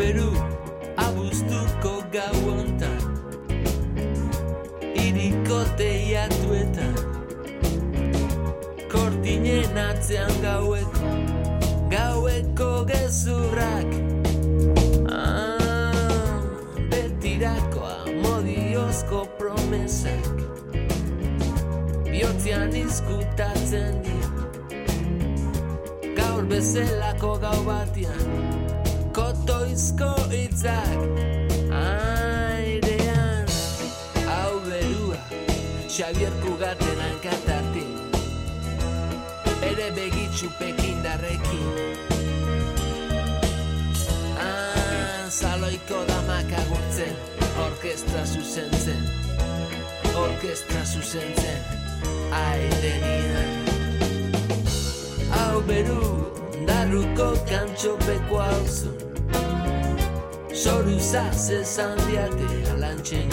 beru abuztuko gau ontan Iriko teiatuetan Kortinen atzean gaueko Gaueko gezurrak. Ah, Betirakoa modiozko promesak Biotzean izkutatzen dira. Gaur bezelako gau batian kotoizko itzak airean hau berua Xavier Kugaten hankatati bere begitxu pekindarrekin ah, Zaloiko damak agurtzen orkestra zuzentzen orkestra zuzentzen airenian hau beru darruko kantxopeko hau Soruzaz esan diate alantxen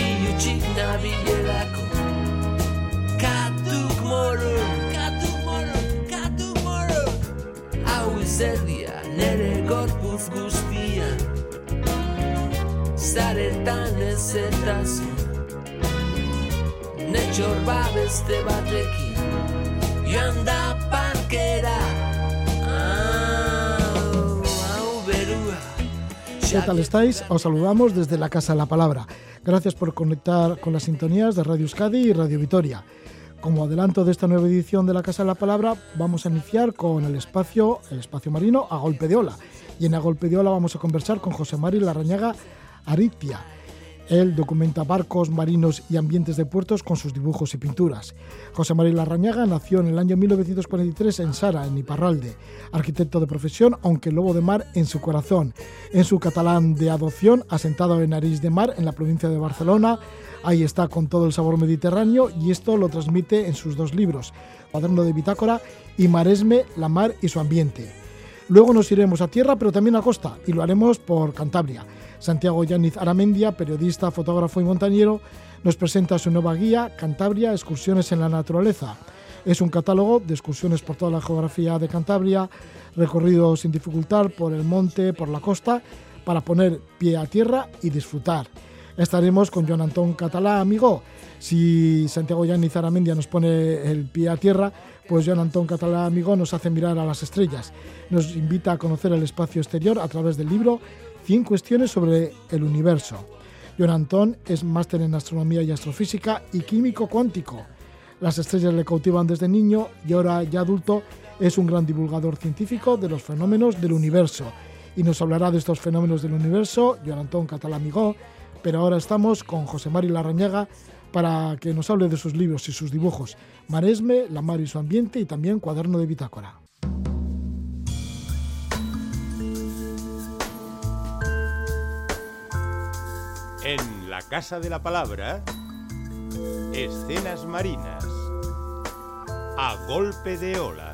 Iutxik nabilerako. Katuk moro, katuk moro, katuk moro. Hau izerdia nere gorpuz guztian. Zaretan ez etazu. Netxor babeste batekin. Joan da parkera ¿Qué tal estáis? Os saludamos desde la Casa de la Palabra. Gracias por conectar con las sintonías de Radio Euskadi y Radio Vitoria. Como adelanto de esta nueva edición de la Casa de la Palabra, vamos a iniciar con el espacio, marino a golpe de ola. Y en a golpe de ola vamos a conversar con José Mari Larrañaga Aritia, él documenta barcos, marinos y ambientes de puertos con sus dibujos y pinturas. José María Larrañaga nació en el año 1943 en Sara, en Iparralde, arquitecto de profesión, aunque lobo de mar en su corazón. En su catalán de adopción, asentado en Arís de Mar, en la provincia de Barcelona, ahí está con todo el sabor mediterráneo y esto lo transmite en sus dos libros, Cuaderno de Bitácora y Maresme, la mar y su ambiente. Luego nos iremos a tierra, pero también a costa, y lo haremos por Cantabria. Santiago Yáñez Aramendia, periodista, fotógrafo y montañero, nos presenta su nueva guía, Cantabria, Excursiones en la Naturaleza. Es un catálogo de excursiones por toda la geografía de Cantabria, recorrido sin dificultad por el monte, por la costa, para poner pie a tierra y disfrutar. Estaremos con Joan Antón Catalá, amigo. Si Santiago Yáñez Aramendia nos pone el pie a tierra, pues Joan Antón Catalá, amigo, nos hace mirar a las estrellas. Nos invita a conocer el espacio exterior a través del libro 100 cuestiones sobre el universo. John Antón es máster en astronomía y astrofísica y químico cuántico. Las estrellas le cautivan desde niño y ahora ya adulto es un gran divulgador científico de los fenómenos del universo. Y nos hablará de estos fenómenos del universo John Antón Catalamigó, pero ahora estamos con José Mari Larrañaga para que nos hable de sus libros y sus dibujos, Maresme, la mar y su ambiente y también Cuaderno de Bitácora. En la Casa de la Palabra, escenas marinas, a golpe de olas.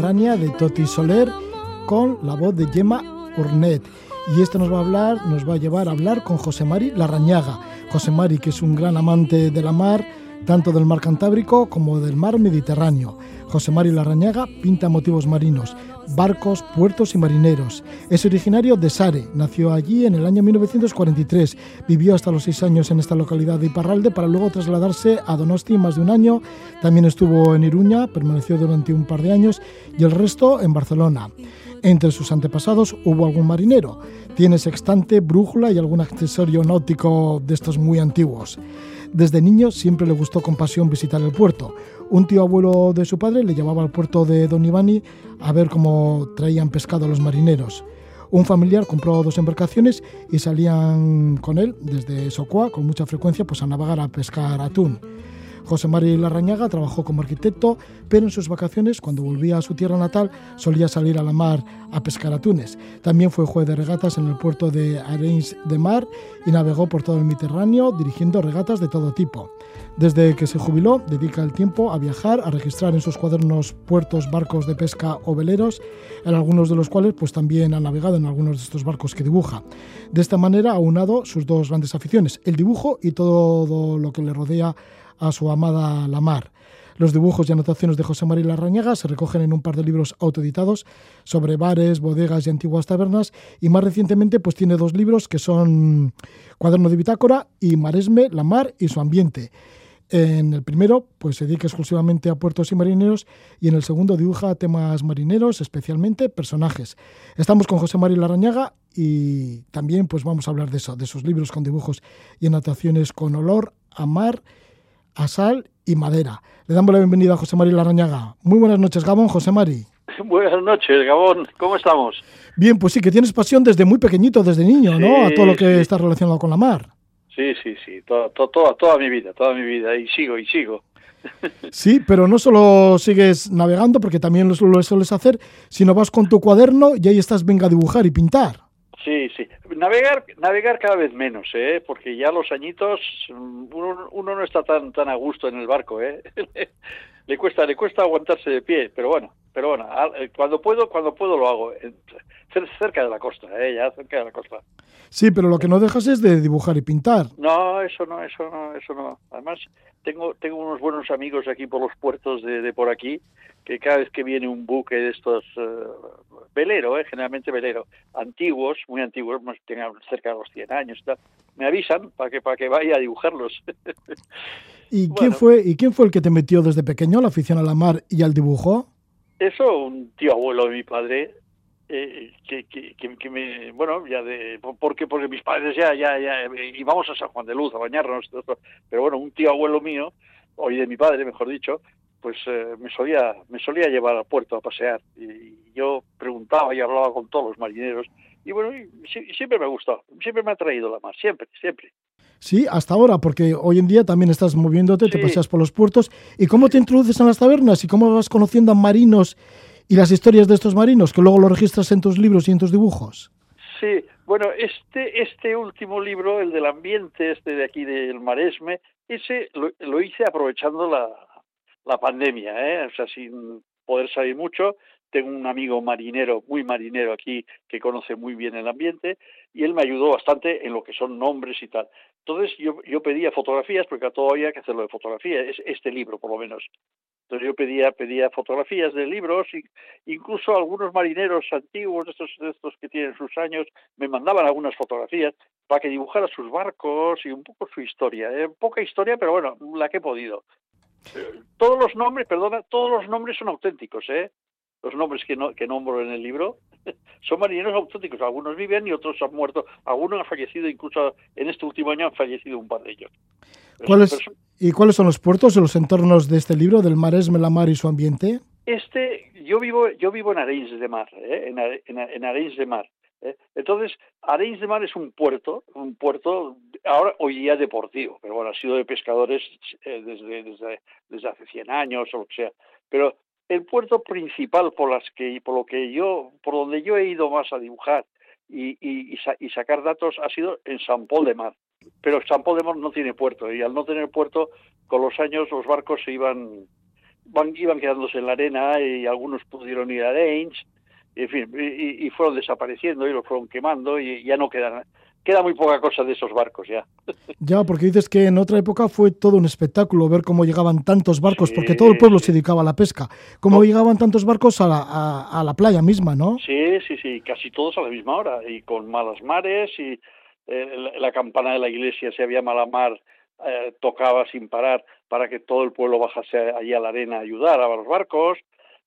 De Toti Soler con la voz de Gemma Urnet. Y esto nos va a hablar, nos va a llevar a hablar con José Mari Larrañaga. José Mari, que es un gran amante de la mar, tanto del mar Cantábrico como del mar Mediterráneo. José Mario Larrañaga pinta motivos marinos, barcos, puertos y marineros. Es originario de Sare, nació allí en el año 1943, vivió hasta los seis años en esta localidad de Iparralde para luego trasladarse a Donosti más de un año, también estuvo en Iruña, permaneció durante un par de años y el resto en Barcelona. Entre sus antepasados hubo algún marinero. Tiene sextante, brújula y algún accesorio náutico de estos muy antiguos. Desde niño siempre le gustó con pasión visitar el puerto. Un tío abuelo de su padre le llevaba al puerto de Don Ivani a ver cómo traían pescado los marineros. Un familiar compró dos embarcaciones y salían con él desde Socoa con mucha frecuencia pues, a navegar a pescar atún. José María Larrañaga trabajó como arquitecto, pero en sus vacaciones, cuando volvía a su tierra natal, solía salir a la mar a pescar atunes. También fue juez de regatas en el puerto de Arenys de Mar y navegó por todo el Mediterráneo dirigiendo regatas de todo tipo. Desde que se jubiló, dedica el tiempo a viajar, a registrar en sus cuadernos puertos, barcos de pesca o veleros, en algunos de los cuales pues también ha navegado en algunos de estos barcos que dibuja. De esta manera ha unado sus dos grandes aficiones, el dibujo y todo lo que le rodea a su amada la mar. Los dibujos y anotaciones de José María Larrañaga se recogen en un par de libros autoeditados sobre bares, bodegas y antiguas tabernas y más recientemente pues tiene dos libros que son Cuaderno de Bitácora y Maresme, la mar y su ambiente. En el primero pues se dedica exclusivamente a puertos y marineros y en el segundo dibuja temas marineros, especialmente personajes. Estamos con José María Larrañaga y también pues vamos a hablar de eso, de sus libros con dibujos y anotaciones con olor a mar a sal y madera. Le damos la bienvenida a José Mari Larrañaga. Muy buenas noches, Gabón, José Mari. Buenas noches, Gabón. ¿Cómo estamos? Bien, pues sí, que tienes pasión desde muy pequeñito, desde niño, ¿no? A todo lo que está relacionado con la mar. Sí, sí, sí, toda, toda, toda mi vida, toda mi vida, y sigo, y sigo. Sí, pero no solo sigues navegando, porque también lo, lo sueles hacer, sino vas con tu cuaderno y ahí estás, venga a dibujar y pintar. Sí, sí. Navegar, navegar cada vez menos, ¿eh? Porque ya los añitos, uno, uno no está tan tan a gusto en el barco, ¿eh? le cuesta, le cuesta aguantarse de pie, pero bueno, pero bueno, eh, cuando puedo, cuando puedo lo hago, cerca de la costa, ¿eh? Ya cerca de la costa. Sí, pero lo que no dejas es de dibujar y pintar. No, eso no, eso no, eso no. Además, tengo, tengo unos buenos amigos aquí por los puertos de, de por aquí, que cada vez que viene un buque de estos, uh, velero, eh, generalmente velero, antiguos, muy antiguos, tengan cerca de los 100 años, tal, me avisan para que, para que vaya a dibujarlos. ¿Y, quién fue, ¿Y quién fue el que te metió desde pequeño la afición a la mar y al dibujo? Eso, un tío abuelo de mi padre, eh, que, que, que, me, bueno, ya de, porque, porque mis padres ya, ya, ya íbamos a San Juan de Luz a bañarnos, pero bueno, un tío abuelo mío, hoy de mi padre, mejor dicho, pues eh, me solía me solía llevar al puerto a pasear y, yo preguntaba y hablaba con todos los marineros y bueno, y, siempre me ha gustado, siempre me ha traído la mar, siempre, siempre. Sí, hasta ahora, porque hoy en día también estás moviéndote, te paseas por los puertos. ¿Y cómo te introduces en las tabernas y cómo vas conociendo a marinos y las historias de estos marinos, que luego lo registras en tus libros y en tus dibujos? Sí, bueno, este, este último libro, el del ambiente, este de aquí del Maresme, ese lo, hice aprovechando la, la pandemia, ¿eh? o sea, sin poder salir mucho. Tengo un amigo marinero, muy marinero aquí, que conoce muy bien el ambiente, y él me ayudó bastante en lo que son nombres y tal. Entonces yo, yo pedía fotografías, porque a todo había que hacerlo de fotografía, es este libro por lo menos. Entonces yo pedía, pedía fotografías de libros, y incluso algunos marineros antiguos, de estos, estos que tienen sus años, me mandaban algunas fotografías para que dibujara sus barcos y un poco su historia. ¿eh? Poca historia, pero bueno, la que he podido. Todos los nombres, perdona, todos los nombres son auténticos, ¿eh? Los nombres que, no, que nombro en el libro son marineros auténticos. Algunos viven y otros han muerto. Algunos han fallecido, incluso en este último año han fallecido un par de ellos. ¿Y cuáles son los puertos o los entornos de este libro, del Maresme, la mar y su ambiente? Este, yo vivo, yo vivo en Arenys de Mar, ¿eh? en, en, Arenys de Mar. ¿eh? Entonces, Arenys de Mar es un puerto, un puerto ahora hoy día deportivo, pero bueno, ha sido de pescadores eh, desde, desde, desde, hace 100 años o lo que sea. Pero el puerto principal por las que por lo que yo por donde yo he ido más a dibujar y, y, y, sacar datos ha sido en San Paul de Mar. Pero San Paul de Mar no tiene puerto y al no tener puerto, con los años los barcos se iban van, iban quedándose en la arena y algunos pudieron ir a Range, en fin, y, y, fueron desapareciendo y los fueron quemando y ya no quedan queda muy poca cosa de esos barcos ya. Ya, porque dices que en otra época fue todo un espectáculo ver cómo llegaban tantos barcos, porque todo el pueblo se dedicaba a la pesca. Cómo llegaban tantos barcos a la, a, la, playa misma, ¿no? Sí, sí, sí, casi todos a la misma hora, y con malas mares, y eh, la, campana de la iglesia, si había mala mar, eh, tocaba sin parar para que todo el pueblo bajase allí a la arena a ayudar a los barcos.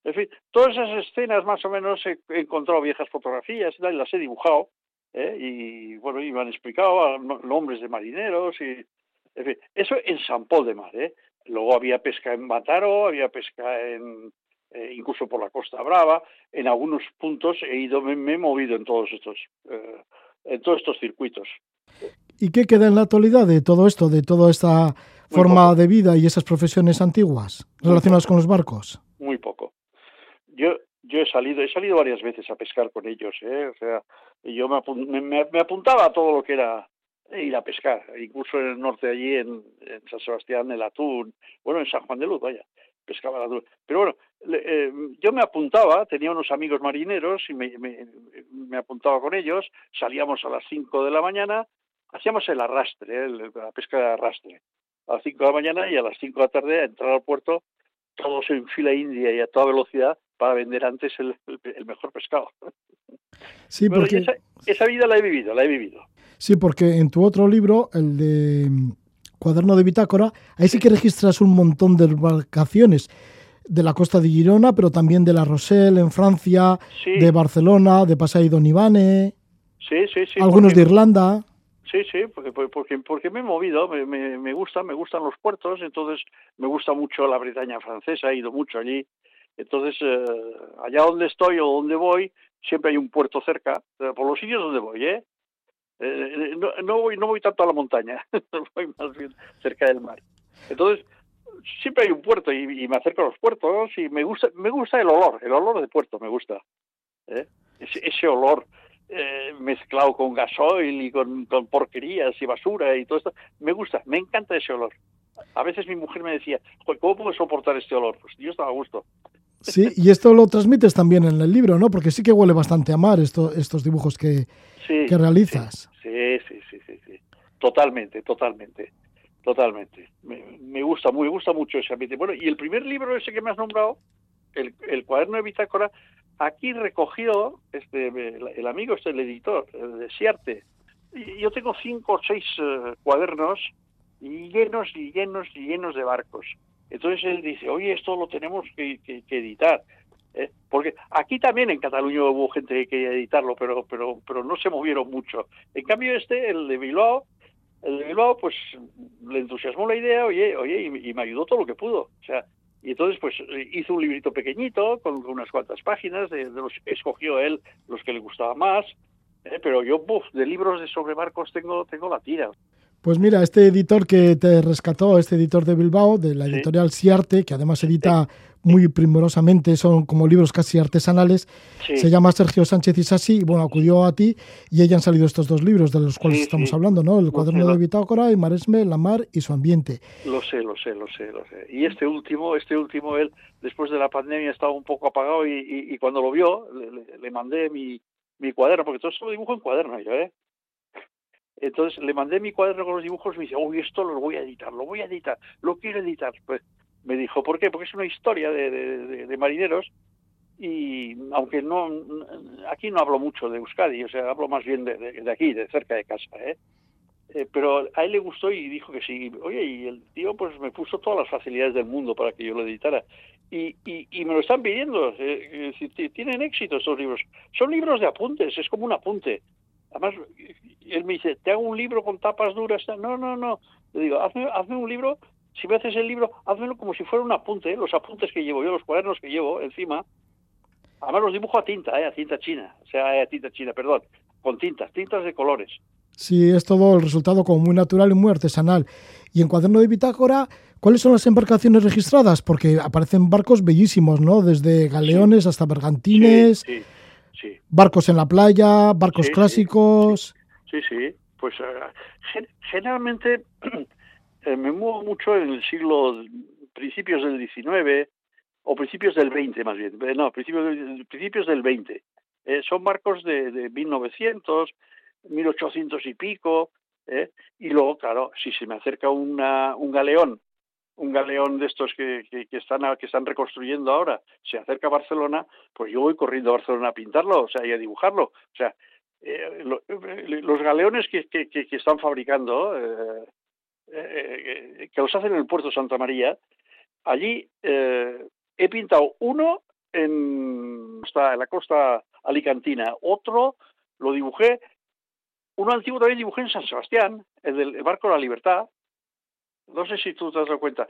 En fin, todas esas escenas más o menos he encontrado viejas fotografías y las he dibujado ¿eh? y bueno, y me han explicado nombres de marineros y en fin, eso en San Paul de Mar, ¿eh? Luego había pesca en Mataro, había pesca en eh, incluso por la Costa Brava, en algunos puntos he ido, me, he movido en todos estos eh, en todos estos circuitos. ¿Y qué queda en la actualidad de todo esto, de toda esta forma de vida y esas profesiones antiguas relacionadas con los barcos? Muy poco. Yo yo he salido, he salido varias veces a pescar con ellos, ¿eh? o sea, yo me, me, apuntaba a todo lo que era ir a pescar, incluso en el norte allí, en, San Sebastián, el atún, bueno, en San Juan de Luz, vaya, pescaba el atún. Pero bueno, eh, yo me apuntaba, tenía unos amigos marineros y me, me, apuntaba con ellos, salíamos a las 5 de la mañana, hacíamos el arrastre, ¿eh? la pesca de arrastre, a las 5 de la mañana y a las 5 de la tarde a entrar al puerto, todos en fila india y a toda velocidad para vender antes el, mejor pescado. Sí, porque... esa, vida la he vivido, la he vivido. Sí, porque en tu otro libro, el de mm, Cuaderno de Bitácora, ahí sí que registras un montón de embarcaciones de la costa de Girona, pero también de La Rochelle en Francia, de Barcelona, de Pasay Ivane, sí, sí, sí, algunos de Irlanda. Sí, sí, porque, porque, porque me he movido, me, me, me, gusta, me gustan los puertos, entonces me gusta mucho la Bretaña francesa, he ido mucho allí, entonces, eh, allá donde estoy o donde voy, siempre hay un puerto cerca, eh, por los sitios donde voy, ¿eh? eh no, no, voy, no voy tanto a la montaña, voy más bien cerca del mar. Entonces, siempre hay un puerto y, me acerco a los puertos y me gusta, me gusta el olor, el olor de puerto me gusta. ¿eh? Ese, ese olor eh, mezclado con gasoil y con, con, porquerías y basura y todo esto, me gusta, me encanta ese olor. A veces mi mujer me decía, ¿cómo puedo soportar este olor? Pues yo estaba a gusto. Sí, y esto lo transmites también en el libro, ¿no? Porque sí que huele bastante a mar esto, estos dibujos que, que realizas. Sí, sí, sí, sí, sí, Totalmente, totalmente, totalmente. Me, gusta, me gusta mucho ese ambiente. Bueno, y el primer libro ese que me has nombrado, el, el cuaderno de bitácora, aquí recogió este, el, amigo, este el editor, el de Siarte. Y yo tengo cinco o seis eh, cuadernos llenos y llenos y llenos de barcos. Entonces él dice, oye, esto lo tenemos que, editar. ¿eh? Porque aquí también en Cataluña hubo gente que quería editarlo, pero, pero, pero no se movieron mucho. En cambio este, el de Bilbao, el de Bilbao, pues le entusiasmó la idea, oye, oye, y, me ayudó todo lo que pudo. O sea, y entonces pues hizo un librito pequeñito con, unas cuantas páginas, de, los escogió él los que le gustaba más, ¿eh? pero yo, buf, de libros de sobre barcos tengo, tengo la tira. Pues mira, este editor que te rescató, este editor de Bilbao, de la editorial Siarte, que además edita muy primorosamente, son como libros casi artesanales, se llama Sergio Sánchez Isasi, y bueno, acudió a ti y ahí han salido estos dos libros de los cuales estamos hablando, ¿no? El cuaderno de Bitácora y Maresme, la mar y su ambiente. Lo sé, lo sé, lo sé, lo sé. Y este último, este último, él después de la pandemia estaba un poco apagado y, cuando lo vio, le, mandé mi, mi cuaderno, porque todo esto lo dibujo en cuaderno yo, ¿eh? Entonces le mandé mi cuaderno con los dibujos y me dice, uy, esto lo voy a editar, lo voy a editar, lo quiero editar. Pues me dijo, ¿por qué? Porque es una historia de, marineros y aunque no, aquí no hablo mucho de Euskadi, o sea, hablo más bien de, aquí, de cerca de casa, ¿eh? ¿eh? pero a él le gustó y dijo que sí. Oye, y el tío pues me puso todas las facilidades del mundo para que yo lo editara. Y, y, me lo están pidiendo. Eh, tienen éxito estos libros. Son libros de apuntes, es como un apunte. Además, él me dice, te hago un libro con tapas duras. No, no, no. Le digo, hazme, hazme un libro, si me haces el libro, hazmelo como si fuera un apunte, ¿eh? los apuntes que llevo yo, los cuadernos que llevo encima. Además los dibujo a tinta, ¿eh? a tinta china, o sea, a tinta china, perdón, con tintas, tintas de colores. Sí, es todo el resultado como muy natural y muy artesanal. Y en cuaderno de bitácora, ¿cuáles son las embarcaciones registradas? Porque aparecen barcos bellísimos, ¿no? Desde galeones hasta bergantines. Sí, Barcos en la playa, barcos clásicos. Sí, sí. Pues eh, generalmente eh, me muevo mucho en el siglo, principios del XIX o principios del XX más bien. Eh, no, principios, principios del XX. son barcos de, de 1900, 1800 y pico, ¿eh? y luego, claro, si se me acerca una, un galeón, un galeón de estos que, que, están, que están reconstruyendo ahora, se acerca a Barcelona, pues yo voy corriendo a Barcelona a pintarlo, o sea, y a dibujarlo. O sea, eh, lo, los galeones que, que, que están fabricando, eh, eh, que los hacen en el puerto Santa María, allí eh, he pintado uno en, en la costa alicantina, otro lo dibujé, uno antiguo también dibujé en San Sebastián, el del el barco de la libertad, no sé si tú te has dado cuenta,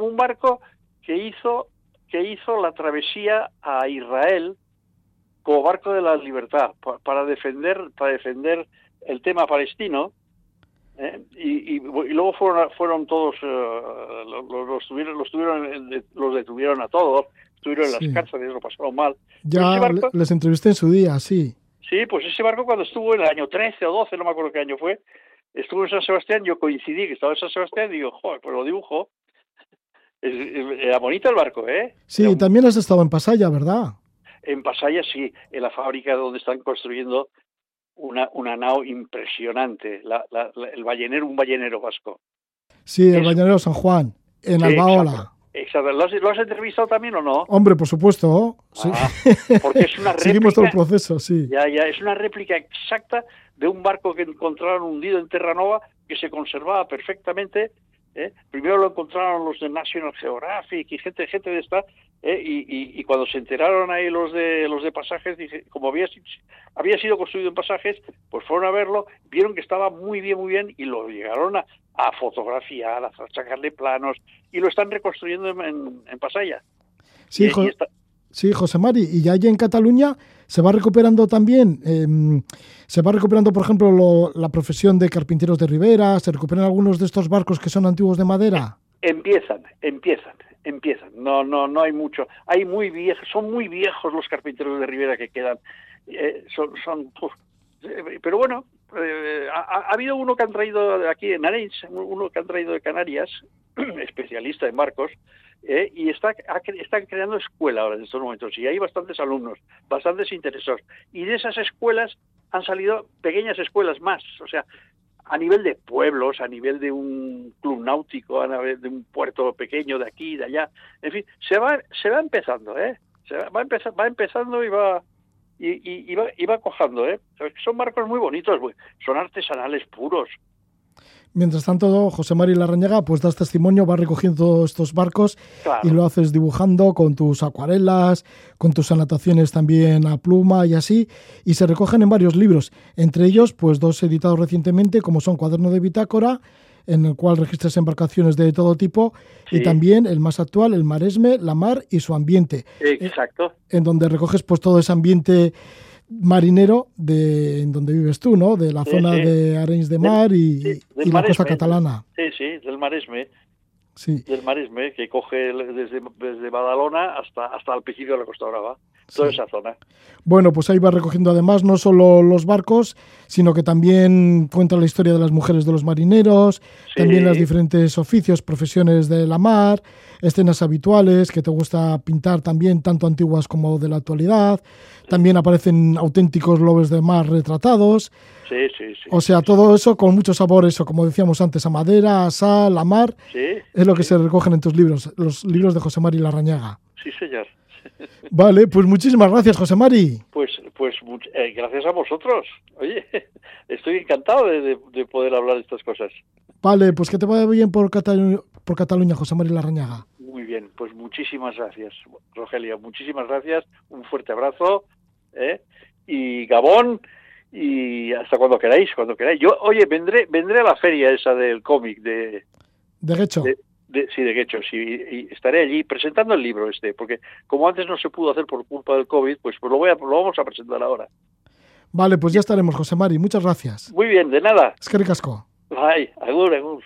un barco que hizo que hizo la travesía a Israel como barco de la libertad pa- para defender para defender el tema palestino ¿eh? y, y, y luego fueron fueron todos eh, los, los tuvieron los tuvieron los detuvieron a todos estuvieron en Sí. las cárceles lo pasaron mal Ya barco- les entrevisté en su día, sí. Sí, pues ese barco cuando estuvo en el año 13 o 12, no me acuerdo qué año fue, estuvo en San Sebastián, yo coincidí que estaba en San Sebastián y digo, joder, pues lo dibujo. Era bonito el barco, ¿eh? Sí, un- también has estado en Pasaya, ¿verdad? En Pasaya sí, en la fábrica donde están construyendo una, una nao impresionante, la, la- la- el ballenero, un ballenero vasco. Sí, el Es- Bañanero San Juan, en Sí, Albaola. exacto. Exacto. ¿Lo has, lo has entrevistado también o no? Hombre, por supuesto. sí. Ah, porque es una Seguimos todo el réplica, proceso, sí. ya, ya, es una réplica exacta de un barco que encontraron hundido en Terranova que se conservaba perfectamente. ¿eh? Primero lo encontraron los de National Geographic y gente, gente de esta, ¿eh? y, y- y cuando se enteraron ahí los de los de pasajes, como había, había sido construido en pasajes, pues fueron a verlo, vieron que estaba muy bien, muy bien, y lo llegaron a, a fotografiar, a sacarle planos, y lo están reconstruyendo en, en, en Pasaya. Sí, Jo- está- sí, José Mari. Y ya allí en Cataluña se va recuperando también, em, se va recuperando, por ejemplo, lo- la profesión de carpinteros de Ribera, se recuperan algunos de estos barcos que son antiguos de madera. Empiezan, empiezan, empiezan. No, no, no hay mucho. Hay muy viejos, son muy viejos los carpinteros de Rivera que quedan. Eh, son, son. Eh, pero bueno, eh, ha, ha habido uno que han traído aquí en Arenys, uno que han traído de Canarias, especialista en barcos, eh, y está, están creando escuela ahora en estos momentos y hay bastantes alumnos, bastantes interesados. Y de esas escuelas han salido pequeñas escuelas más, o sea, a nivel de pueblos, a nivel de un club náutico, a nivel de un puerto pequeño de aquí, de allá, en fin, se va, se va empezando, ¿eh? Se va, va, empeza- va empezando y va y, y, va, y va cojando, ¿eh? Son barcos muy bonitos, son artesanales puros. Mientras tanto, José Mari Larrañaga, pues das testimonio, va recogiendo estos barcos Claro. y lo haces dibujando con tus acuarelas, con tus anotaciones también a pluma y así, y se recogen en varios libros, entre ellos pues dos editados recientemente como son Cuaderno de Bitácora, en el cual registras embarcaciones de todo tipo, y también el más actual, el Maresme, la mar y su ambiente, Exacto. en donde recoges pues todo ese ambiente marinero de en donde vives tú, ¿no? De la Sí, zona sí. de Arenys de Del- Mar y, sí, y la costa catalana. Sí, sí, del Maresme, Sí. del Maresme, que coge desde, desde Badalona hasta, hasta el principio de la Costa Brava, toda esa zona. Bueno, pues ahí va recogiendo además no solo los barcos, sino que también cuenta la historia de las mujeres de los marineros, también los diferentes oficios, profesiones de la mar, escenas habituales que te gusta pintar también, tanto antiguas como de la actualidad. También aparecen auténticos lobos de mar retratados. Sí, sí, sí. O sea, todo eso con mucho sabor, eso, como decíamos antes, a madera, a sal, a mar, Sí, es lo que se recogen en tus libros, los libros de José Mari Larrañaga. sí, señor. Vale, pues muchísimas gracias, José Mari. Pues, pues eh, gracias a vosotros. Oye, estoy encantado de, de- de poder hablar de estas cosas. Vale, pues que te vaya bien por, Catalu- por Cataluña, José Mari Larrañaga. Muy bien, pues muchísimas gracias, Rogelio. Muchísimas gracias. Un fuerte abrazo. ¿eh? Y Gabón, y hasta cuando queráis, cuando queráis. Yo, oye, vendré, vendré a la feria esa del cómic de, De de- sí, de Guecho, sí, y, y estaré allí presentando el libro este, porque como antes no se pudo hacer por culpa del COVID, pues, pues lo, voy a, lo vamos a presentar ahora. vale, pues ya estaremos, José Mari. Muchas gracias. Muy bien, de nada. Es que ricasco. Bye, agur, agur.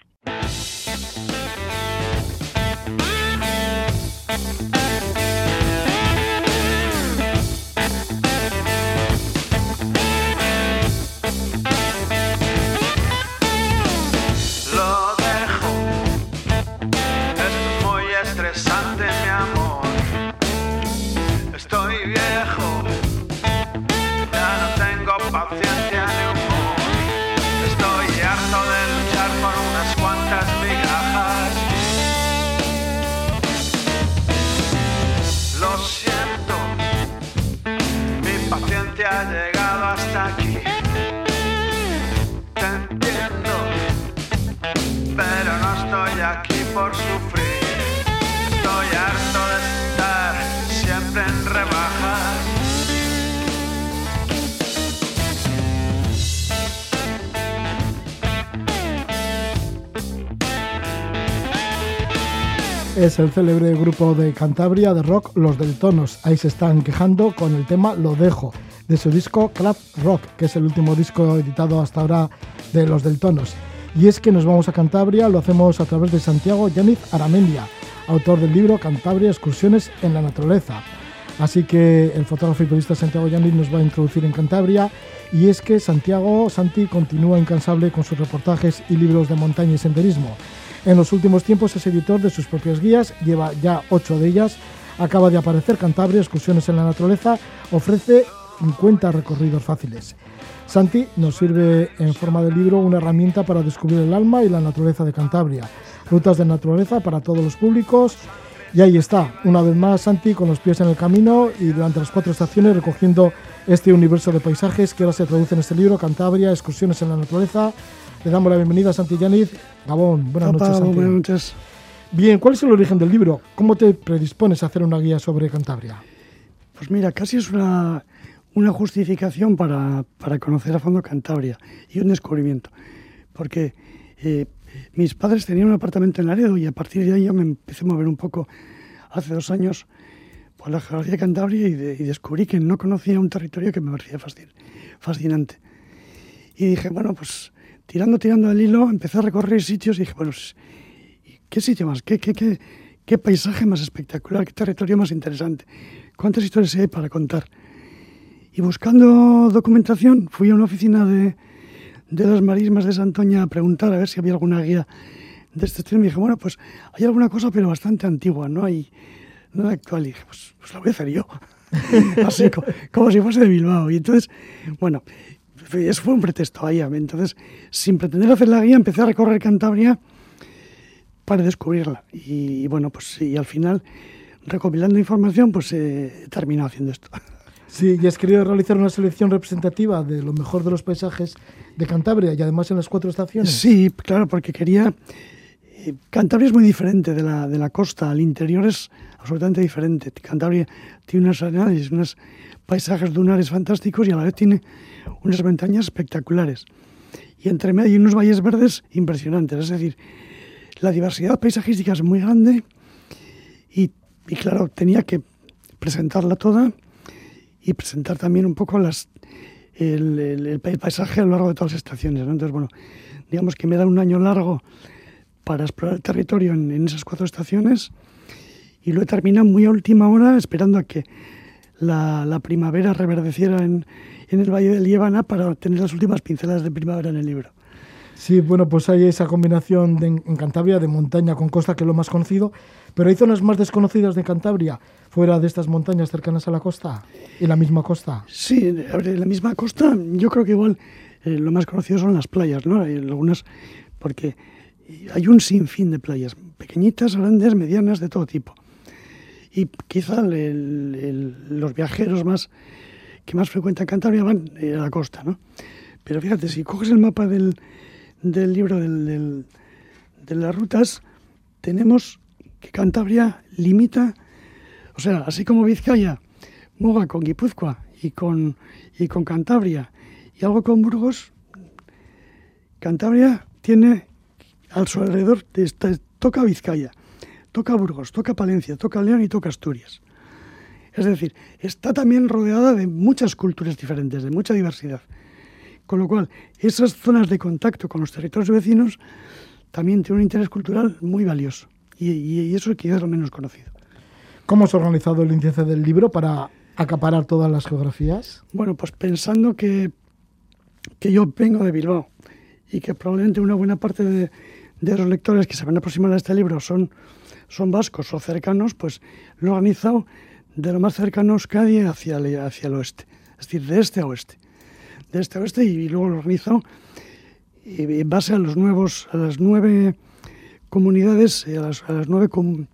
Es el célebre grupo de Cantabria de rock Los del Tonos. Ahí se están quejando con el tema Lo Dejo, de su disco Club Rock, que es el último disco editado hasta ahora de Los del Tonos. Y es que nos vamos a Cantabria, lo hacemos a través de Santiago Yaniz Aramendia, autor del libro Cantabria, Excursiones en la Naturaleza. Así que el fotógrafo y periodista Santiago Yaniz nos va a introducir en Cantabria y es que Santiago Santi continúa incansable con sus reportajes y libros de montaña y senderismo. En los últimos tiempos es editor de sus propias guías, lleva ya ocho de ellas, acaba de aparecer Cantabria, Excursiones en la Naturaleza, ofrece 50 recorridos fáciles. Santi nos sirve en forma de libro una herramienta para descubrir el alma y la naturaleza de Cantabria. Rutas de naturaleza para todos los públicos. Y ahí está, una vez más Santi con los pies en el camino y durante las cuatro estaciones recogiendo este universo de paisajes que ahora se traduce en este libro, Cantabria, Excursiones en la Naturaleza. Le damos la bienvenida a Santi Yaniz. Gabón, buenas noches. Santi. buenas noches. Bien, ¿cuál es el origen del libro? ¿Cómo te predispones a hacer una guía sobre Cantabria? Pues mira, casi es una, una justificación para, para conocer a fondo Cantabria y un descubrimiento. Porque eh, mis padres tenían un apartamento en Laredo y a partir de ahí yo me empecé a mover un poco hace dos años por la geografía de Cantabria y, de- y descubrí que no conocía un territorio que me parecía fascin- fascinante. Y dije, bueno, pues tirando, tirando del hilo, empecé a recorrer sitios y dije, bueno, ¿qué sitio más? ¿Qué, qué, qué, qué paisaje más espectacular? ¿Qué territorio más interesante? ¿Cuántas historias hay para contar? Y buscando documentación, fui a una oficina de, de las marismas de Santoña a preguntar a ver si había alguna guía de este estilo. Me dije, bueno, pues hay alguna cosa, pero bastante antigua, no hay nada actual. Y dije, pues, pues la voy a hacer yo. Así, co- como, si fuese de Bilbao. Y entonces, bueno, eso fue un pretexto. Vaya. Entonces, sin pretender hacer la guía, empecé a recorrer Cantabria para descubrirla. Y, y bueno, pues y al final, recopilando información, pues eh, he terminado haciendo esto. Sí, y has querido realizar una selección representativa de lo mejor de los paisajes de Cantabria y además en las cuatro estaciones. Sí, claro, porque quería... eh, Cantabria es muy diferente de la, de la costa, al interior es absolutamente diferente. Cantabria tiene unas arenales, unos paisajes dunares fantásticos y a la vez tiene unas montañas espectaculares. Y entre medio unos valles verdes impresionantes, es decir, la diversidad paisajística es muy grande y, y claro, tenía que presentarla toda y presentar también un poco las, el, el- el paisaje a lo largo de todas las estaciones. ¿no? Entonces, bueno, digamos que me da un año largo para explorar el territorio en, en esas cuatro estaciones y lo he terminado muy a última hora esperando a que la, la primavera reverdeciera en, en el Valle del Líbana para tener las últimas pinceladas de primavera en el libro. Sí, bueno, pues hay esa combinación de, en Cantabria de montaña con costa, que es lo más conocido, pero hay zonas más desconocidas de Cantabria, fuera de estas montañas cercanas a la costa y la misma costa. Sí, en la misma costa, yo creo que igual eh, lo más conocido son las playas, ¿no? Hay algunas, porque hay un sinfín de playas, pequeñitas, grandes, medianas, de todo tipo. Y quizá el- el- los viajeros más que más frecuentan Cantabria van eh, a la costa, ¿no? Pero fíjate, si coges el mapa del, del libro del- de las rutas, tenemos que Cantabria limita, o sea, así como Vizcaya Muga con Guipúzcoa y con, y con Cantabria y algo con Burgos, Cantabria tiene a su alrededor, toca Vizcaya, toca Burgos, toca Palencia, toca León y toca Asturias. Es decir, está también rodeada de muchas culturas diferentes, de mucha diversidad. Con lo cual, esas zonas de contacto con los territorios vecinos también tienen un interés cultural muy valioso. Y, y- eso quizás es lo menos conocido. ¿Cómo has organizado el índice del libro para acaparar todas las geografías? Bueno, pues pensando que, que yo vengo de Bilbao y que probablemente una buena parte de, de los lectores que se van a aproximar a este libro son, son vascos o cercanos, pues lo he organizado de lo más cercano a Euskadi hacia el, hacia el oeste, es decir, de este a oeste. De este a oeste y luego lo he organizado eh, en base a los nuevos, a las nueve comunidades, eh, a las, a las nueve com-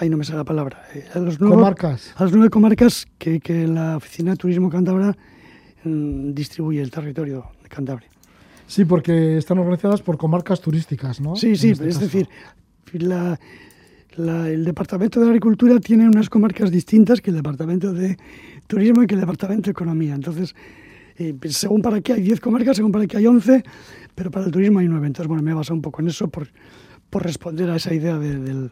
Ay, no me sale la palabra. eh, a los Comarcas. A las nueve comarcas que, que la Oficina de Turismo Cántabra mm, distribuye el territorio de Cantabria. Sí, porque están organizadas por comarcas turísticas, ¿no? Sí, En sí, este es caso. decir, la- la- el Departamento de Agricultura tiene unas comarcas distintas que el Departamento de Turismo y que el Departamento de Economía. Entonces, eh, según para qué hay 10 comarcas, según para qué hay 11, pero para el turismo hay 9. Entonces, bueno, me he basado un poco en eso por, por responder a esa idea de, del-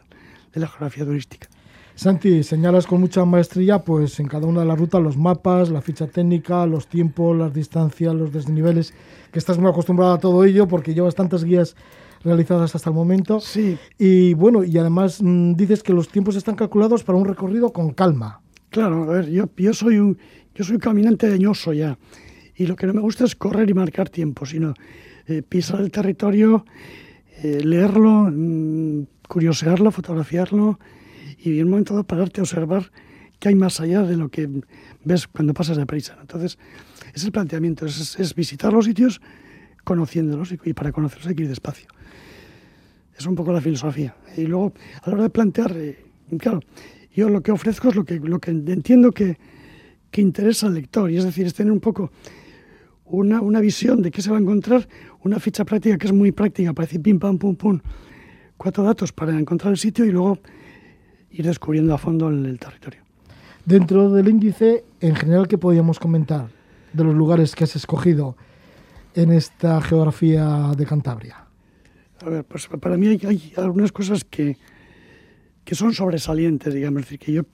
de la geografía turística. Santi, señalas con mucha maestría, pues en cada una de las rutas los mapas, la ficha técnica, los tiempos, las distancias, los desniveles, que estás muy acostumbrado a todo ello porque llevas tantas guías realizadas hasta el momento. Sí, Y bueno, y además mm, dices que los tiempos están calculados para un recorrido con calma. Claro, a ver, yo, yo soy un yo soy caminante añoso ya y lo que no me gusta es correr y marcar tiempo, sino eh, pisar el territorio, eh, leerlo, mm, curiosearlo, fotografiarlo y en un momento dado pararte a observar qué hay más allá de lo que ves cuando pasas deprisa. ¿no? Entonces, es el planteamiento, es, es visitar los sitios conociéndolos y, y para conocerlos hay que ir despacio. Es un poco la filosofía. Y luego, a la hora de plantear, eh, claro, yo lo que ofrezco es lo que, entiendo que, que interesa al lector, y es decir, es tener un poco una, una visión de qué se va a encontrar, una ficha práctica que es muy práctica, para decir pim, pam, pum, pum, cuatro datos para encontrar el sitio y luego ir descubriendo a fondo el, el territorio. Dentro del índice, en general, ¿qué podríamos comentar de los lugares que has escogido en esta geografía de Cantabria? A ver, pues para mí hay, hay algunas cosas que, que son sobresalientes, digamos, es decir, que yo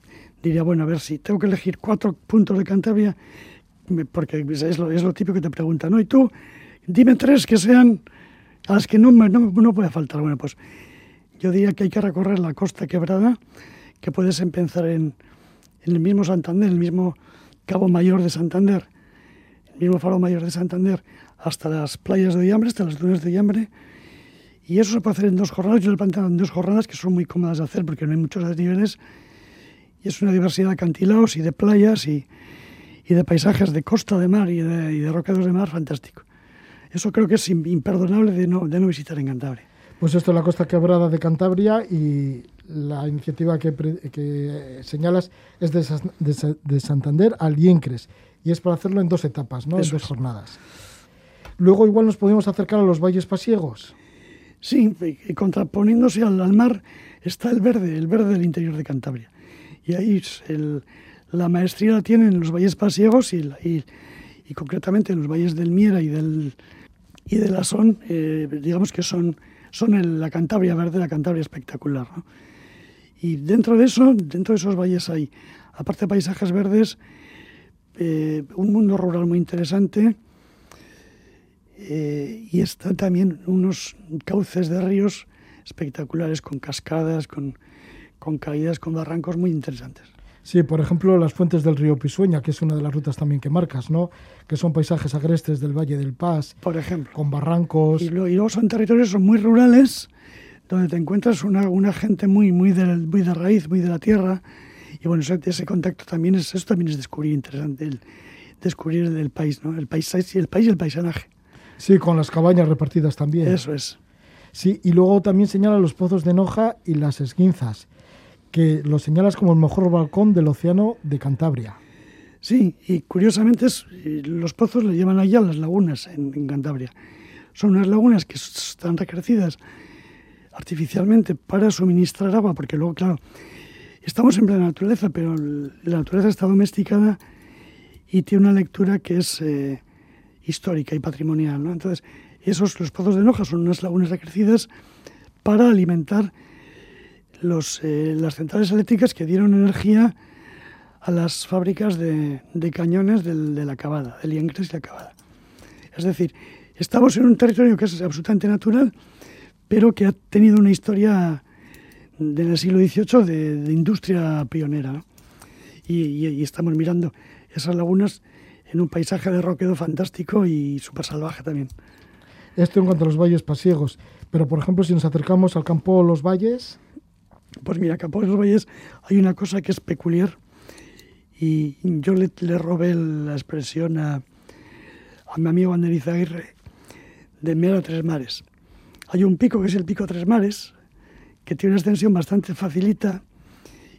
diría, bueno, a ver, si tengo que elegir cuatro puntos de Cantabria, porque es lo, es lo típico que te preguntan, ¿no? Y tú, dime tres que sean a las que no, no, no puede faltar. Bueno, pues yo diría que hay que recorrer la costa quebrada, que puedes empezar en, en el mismo Santander, el mismo Cabo Mayor de Santander, el mismo Faro Mayor de Santander, hasta las playas de Ollambre, hasta las dunas de Ollambre, y eso se puede hacer en dos jornadas. Yo lo he planteado en dos jornadas que son muy cómodas de hacer porque no hay muchos desniveles. Y es una diversidad de acantilados y de playas y, y de paisajes de costa, de mar y de, y de roquedos de mar fantástico. Eso creo que es im- imperdonable de no, de no visitar en Cantabria. Pues esto es la Costa Quebrada de Cantabria y la iniciativa que, que señalas es de, de de Santander al Liencres y es para hacerlo en dos etapas, ¿no? Eso en dos es. jornadas. Luego igual nos podemos acercar a los valles pasiegos. Sí, contraponiéndose al, al mar está el verde, el verde del interior de Cantabria. Y ahí el- la maestría la tienen los valles pasiegos y, y- concretamente en los valles del Miera y del, y de la Son, eh, digamos que son, son la Cantabria verde, la Cantabria espectacular. ¿no? Y dentro de eso, dentro de esos valles hay, aparte de paisajes verdes, eh, un mundo rural muy interesante, eh, y están también unos cauces de ríos espectaculares, con cascadas, con, con caídas, con barrancos muy interesantes. Sí, por ejemplo, las fuentes del río Pisueña, que es una de las rutas también que marcas, ¿no? Que son paisajes agrestes del Valle del Paz, Por ejemplo. con barrancos. Y, lo- y luego son territorios son muy rurales, donde te encuentras una, una gente muy, muy, de, muy de raíz, muy de la tierra. Y bueno, ese, ese contacto también es, eso también es descubrir interesante, el, descubrir el, país, ¿no? El país, el país y el paisanaje. Sí, con las cabañas repartidas también. Eso es. Sí, y luego también señala los pozos de Noja y las esguinzas, que lo señalas como el mejor balcón del océano de Cantabria. Sí, y curiosamente es, eh, los pozos le llevan allá las lagunas en, en Cantabria. Son unas lagunas que están recrecidas artificialmente para suministrar agua, porque luego, claro, estamos en plena naturaleza, pero la naturaleza está domesticada y tiene una lectura que es eh, histórica y patrimonial. ¿no? Entonces, esos, los pozos de Noja son unas lagunas recrecidas para alimentar eh, las centrales eléctricas que dieron energía a las fábricas de, cañones del- de la Cavada, del Liencres y la Cavada. Es decir, estamos en un territorio que es absolutamente natural, pero que ha tenido una historia en el siglo XVIII de, industria pionera. y estamos mirando esas lagunas en un paisaje de roquedo fantástico y súper salvaje también. Esto en cuanto a los valles pasiegos. Pero, por ejemplo, si nos acercamos al campo Los Valles, Pues mira, Campo los Valles hay una cosa que es peculiar y yo le, le robé la expresión a, a mi amigo Ander Izaguirre de Miera Tres Mares. Hay un pico que es el pico Tres Mares, que tiene una extensión bastante facilita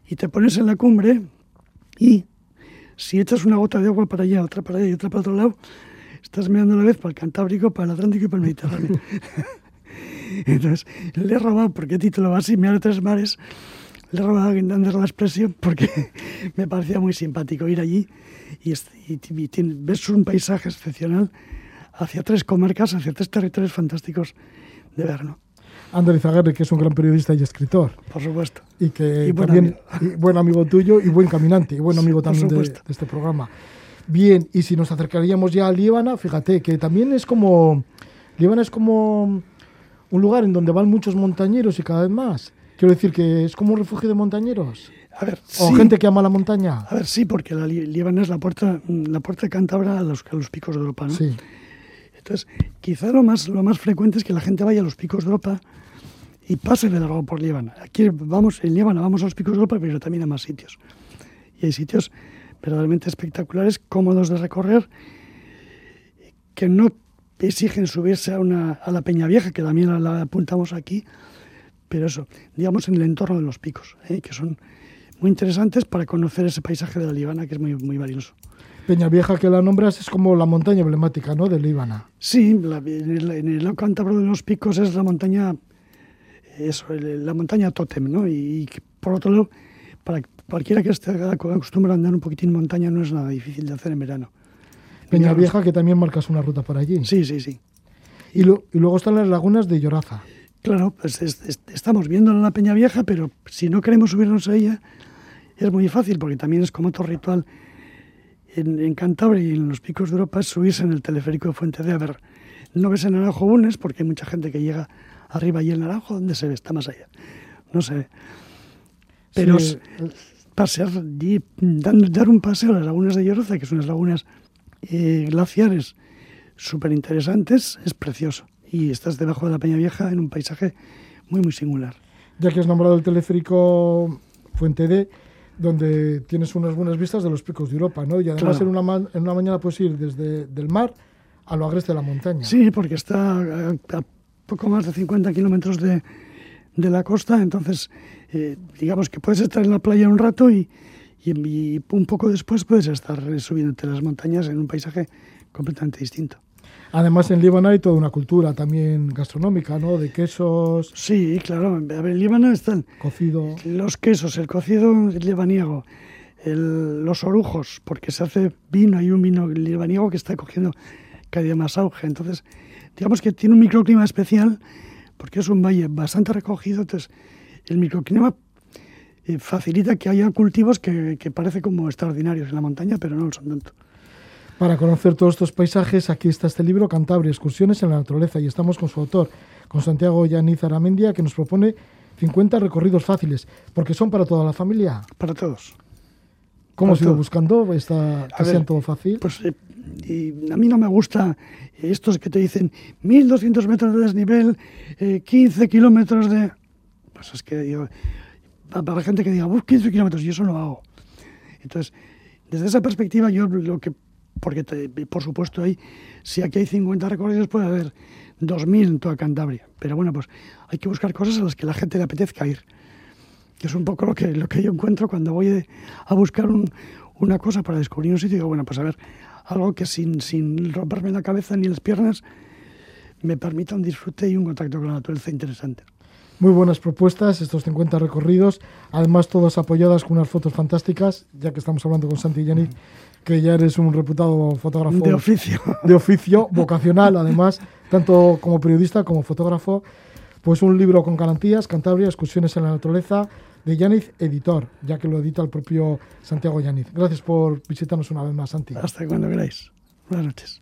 y te pones en la cumbre y si echas una gota de agua para allá, otra para allá y otra para otro lado, estás mirando a la vez para el Cantábrico, para el Atlántico y para el Mediterráneo. Entonces, le he robado, porque título así, de tres mares, le he robado a Guindander la expresión porque me parecía muy simpático ir allí y, ves un paisaje excepcional hacia tres comarcas, hacia tres territorios fantásticos de ver, ¿no? Ander Izaguirre, que es un gran periodista y escritor. Por supuesto. Y que buen también, amigo. buen amigo tuyo y buen caminante, y buen amigo también de, este programa. Bien, y si nos acercaríamos ya a Líbana, fíjate que también es como. Líbana es como un lugar en donde van muchos montañeros y cada vez más. Quiero decir que es como un refugio de montañeros. A ver, o gente que ama la montaña. A ver, sí, porque la Líbana es la puerta, la puerta de Cantabria a los, a los picos de Europa, ¿no? Sí. Entonces, quizá lo más, lo más frecuente es que la gente vaya a los picos de Europa y pase de largo por Líbana. Aquí vamos, en Líbana vamos a los picos de Europa, pero también a más sitios. Y hay sitios verdaderamente espectaculares, cómodos de recorrer, que no exigen subirse a, una, a la Peña Vieja, que también la, apuntamos aquí, pero eso, digamos en el entorno de los picos, ¿eh? que son muy interesantes para conocer ese paisaje de la Líbana, que es muy, muy valioso. Peña Vieja que la nombras es como la montaña emblemática, ¿no?, de Líbana. Sí, en, el, en el cántabro de los picos es la montaña, eso, la montaña tótem, ¿no? Y, por otro lado, para cualquiera que esté acostumbrado a andar un poquitín en montaña no es nada difícil de hacer en verano. Peña Vieja, que también marcas una ruta por allí. Sí, sí, sí. Y, y luego están las lagunas de Lloraza. Claro, pues estamos viendo la Peña Vieja, pero si no queremos subirnos a ella, es muy fácil, porque también es como otro ritual en, Cantabria y en los picos de Europa, es subirse en el teleférico de Fuente de Aver. No ves el Naranjo Bunes, porque hay mucha gente que llega arriba y el Naranjo, ¿dónde se ve? Está más allá. No se ve. Pero pasear, dar, un paseo a las lagunas de Lloraza, que son unas lagunas eh, glaciares súper interesantes, es precioso. Y estás debajo de la Peña Vieja en un paisaje muy, muy singular. Ya que has nombrado el teleférico Fuente D, donde tienes unas buenas vistas de los picos de Europa, ¿no? Y además en, una en una mañana puedes ir desde el mar a lo agreste de la montaña. Sí, porque está a, poco más de 50 kilómetros de, de, la costa, entonces eh, digamos que puedes estar en la playa un rato y, y, un poco después puedes estar subiéndote las montañas en un paisaje completamente distinto. Además, en Líbano hay toda una cultura también gastronómica, ¿no? De quesos. Sí, claro. A ver, en Líbano están. Cocido. Los quesos, el cocido libaniego, los orujos, porque se hace vino, hay un vino libaniego que está cogiendo cada día más auge. Entonces, digamos que tiene un microclima especial, porque es un valle bastante recogido. Entonces, el microclima eh, facilita que haya cultivos que, que parece como extraordinarios en la montaña, pero no lo son tanto. Para conocer todos estos paisajes, aquí está este libro, Cantabria, Excursiones en la Naturaleza, y estamos con su autor, con Santiago Yaniz Aramendia, que nos propone 50 recorridos fáciles, porque son para toda la familia. Para todos. ¿Cómo has ido buscando? Está, que sean todo fácil. Pues eh, a mí no me gusta estos que te dicen 1200 metros de desnivel, 15 eh, kilómetros de. Pues es que digo, para la gente que diga, 15 kilómetros, yo eso no lo hago. Entonces, desde esa perspectiva, yo lo que porque por supuesto hay, si aquí hay 50 recorridos puede haber 2.000 en toda Cantabria, pero bueno, pues hay que buscar cosas a las que la gente le apetezca ir, que es un poco lo que, lo que yo encuentro cuando voy a buscar una cosa para descubrir un sitio, digo, bueno, pues a ver, algo que sin, sin romperme la cabeza ni las piernas me permita un disfrute y un contacto con la naturaleza interesante. Muy buenas propuestas, estos 50 recorridos, además todas apoyadas con unas fotos fantásticas, ya que estamos hablando con Santi Yannick, que ya eres un reputado fotógrafo. De oficio. De oficio, vocacional además, tanto como periodista como fotógrafo. Pues un libro con garantías, Cantabria, Excursiones en la Naturaleza, de Yaniz Editor, ya que lo edita el propio Santiago Yaniz. Gracias por visitarnos una vez más, Santi. Hasta cuando queráis. Buenas noches.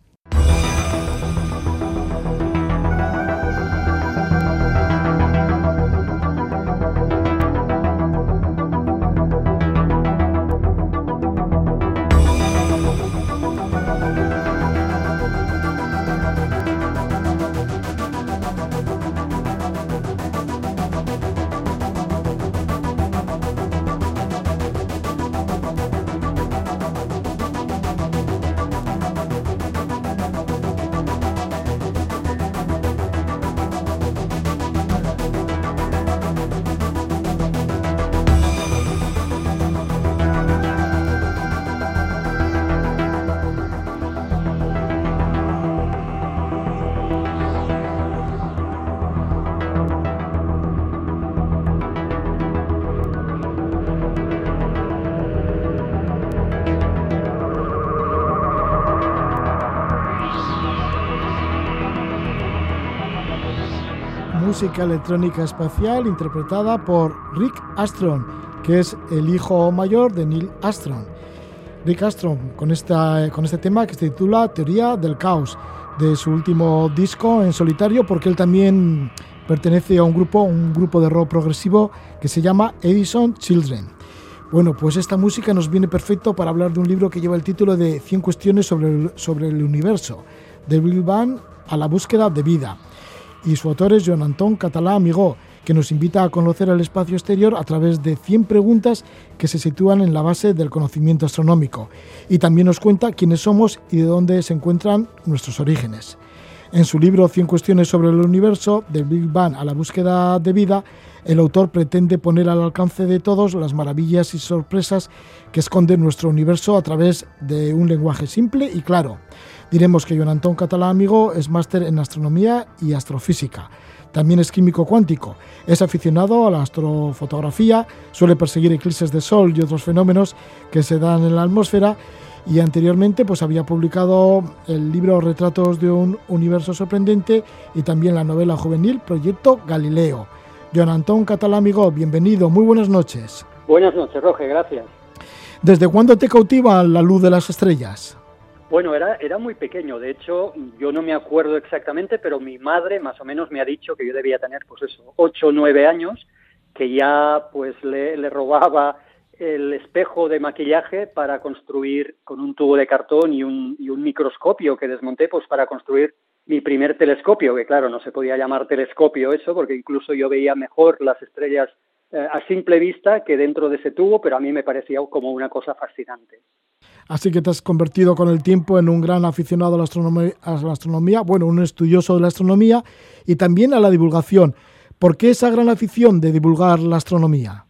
Música electrónica espacial interpretada por Rick Astron, que es el hijo mayor de Neil Astron. Rick Astron con, esta, con este tema que se titula Teoría del Caos, de su último disco en solitario, porque él también pertenece a un grupo, un grupo de rock progresivo que se llama Edison Children. Bueno, pues esta música nos viene perfecto para hablar de un libro que lleva el título de 100 cuestiones sobre el, sobre el universo, de Bill Van a la búsqueda de vida. Y su autor es Joan Anton Catalá Amigó, que nos invita a conocer el espacio exterior a través de 100 preguntas que se sitúan en la base del conocimiento astronómico. Y también nos cuenta quiénes somos y de dónde se encuentran nuestros orígenes. En su libro 100 cuestiones sobre el universo, del Big Bang a la búsqueda de vida, el autor pretende poner al alcance de todos las maravillas y sorpresas que esconde nuestro universo a través de un lenguaje simple y claro. Diremos que Joan Antón Catalá Amigo es máster en astronomía y astrofísica. También es químico cuántico. Es aficionado a la astrofotografía, suele perseguir eclipses de sol y otros fenómenos que se dan en la atmósfera y anteriormente pues había publicado el libro Retratos de un universo sorprendente y también la novela juvenil Proyecto Galileo. Joan Antón Catalámigo, bienvenido, muy buenas noches. Buenas noches, Roge, gracias. ¿Desde cuándo te cautiva la luz de las estrellas? Bueno, era, era muy pequeño, de hecho, yo no me acuerdo exactamente, pero mi madre más o menos me ha dicho que yo debía tener, pues eso, ocho o nueve años, que ya pues le, le robaba el espejo de maquillaje para construir con un tubo de cartón y un, microscopio que desmonté pues para construir mi primer telescopio, que claro, no se podía llamar telescopio eso, porque incluso yo veía mejor las estrellas eh, a simple vista que dentro de ese tubo, pero a mí me parecía como una cosa fascinante. Así que te has convertido con el tiempo en un gran aficionado a la, astronomía, a la astronomía, bueno, un estudioso de la astronomía y también a la divulgación. ¿Por qué esa gran afición de divulgar la astronomía?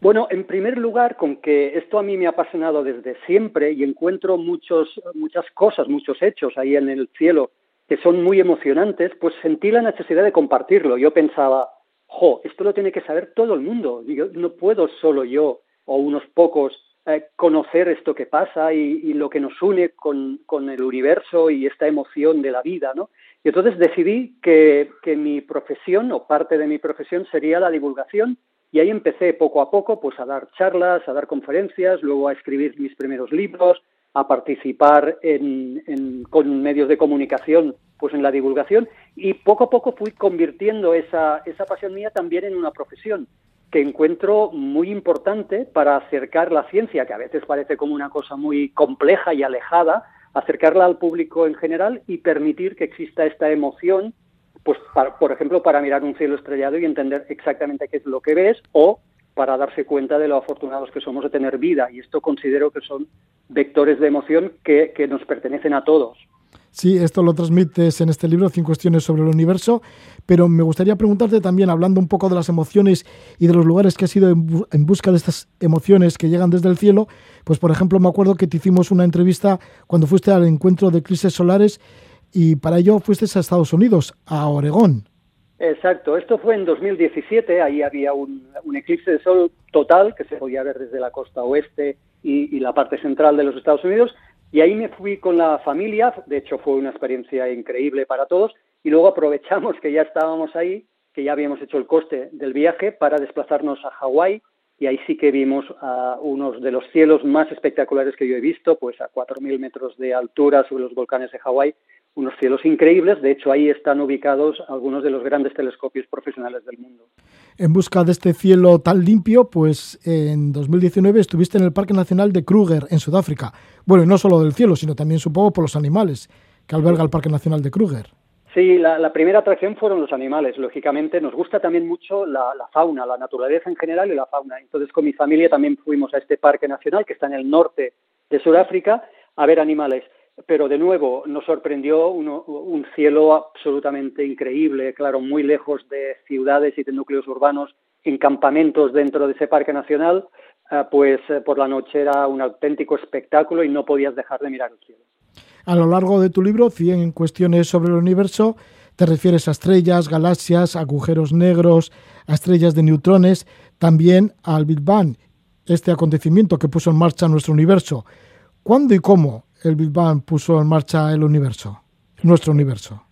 Bueno, en primer lugar, con que esto a mí me ha apasionado desde siempre y encuentro muchos, muchas cosas, muchos hechos ahí en el cielo que son muy emocionantes, pues sentí la necesidad de compartirlo. Yo pensaba, jo, esto lo tiene que saber todo el mundo. Yo, no puedo solo yo o unos pocos eh, conocer esto que pasa y, y lo que nos une con, con, el universo y esta emoción de la vida, ¿no? Y entonces decidí que, que mi profesión o parte de mi profesión sería la divulgación y ahí empecé poco a poco pues a dar charlas, a dar conferencias, luego a escribir mis primeros libros, a participar en, con medios de comunicación pues en la divulgación. Y poco a poco fui convirtiendo esa, esa pasión mía también en una profesión que encuentro muy importante para acercar la ciencia, que a veces parece como una cosa muy compleja y alejada, acercarla al público en general y permitir que exista esta emoción, pues para, por ejemplo, para mirar un cielo estrellado y entender exactamente qué es lo que ves o para darse cuenta de lo afortunados que somos de tener vida. Y esto considero que son vectores de emoción que, que nos pertenecen a todos. Sí, esto lo transmites en este libro, 100 cuestiones sobre el universo, pero me gustaría preguntarte también, hablando un poco de las emociones y de los lugares que has ido en, bu en, busca de estas emociones que llegan desde el cielo, pues por ejemplo me acuerdo que te hicimos una entrevista cuando fuiste al encuentro de eclipses solares y para ello fuiste a Estados Unidos, a Oregón. Exacto, esto fue en 2017, ahí había un, eclipse de sol total que se podía ver desde la costa oeste y, y, la parte central de los Estados Unidos, y ahí me fui con la familia, de hecho fue una experiencia increíble para todos, y luego aprovechamos que ya estábamos ahí, que ya habíamos hecho el coste del viaje para desplazarnos a Hawái, y ahí sí que vimos a unos de los cielos más espectaculares que yo he visto, pues a 4.000 metros de altura sobre los volcanes de Hawái, unos cielos increíbles. De hecho, ahí están ubicados algunos de los grandes telescopios profesionales del mundo. En busca de este cielo tan limpio, pues en 2019 estuviste en el Parque Nacional de Kruger, en Sudáfrica. Bueno, y no solo del cielo, sino también supongo por los animales que alberga el Parque Nacional de Kruger. Sí, la, la, primera atracción fueron los animales. Lógicamente, nos gusta también mucho la, la, fauna, la naturaleza en general y la fauna. Entonces, con mi familia también fuimos a este parque nacional que está en el norte de Sudáfrica a ver animales. Pero de nuevo nos sorprendió un cielo absolutamente increíble, claro, muy lejos de ciudades y de núcleos urbanos, en campamentos dentro de ese parque nacional, eh, pues eh, por la noche era un auténtico espectáculo y no podías dejar de mirar el cielo. A lo largo de tu libro, 100 cuestiones sobre el universo, te refieres a estrellas, galaxias, agujeros negros, a estrellas de neutrones, también al Big Bang, este acontecimiento que puso en marcha nuestro universo. ¿Cuándo y cómo el Big Bang puso en marcha el universo, nuestro universo?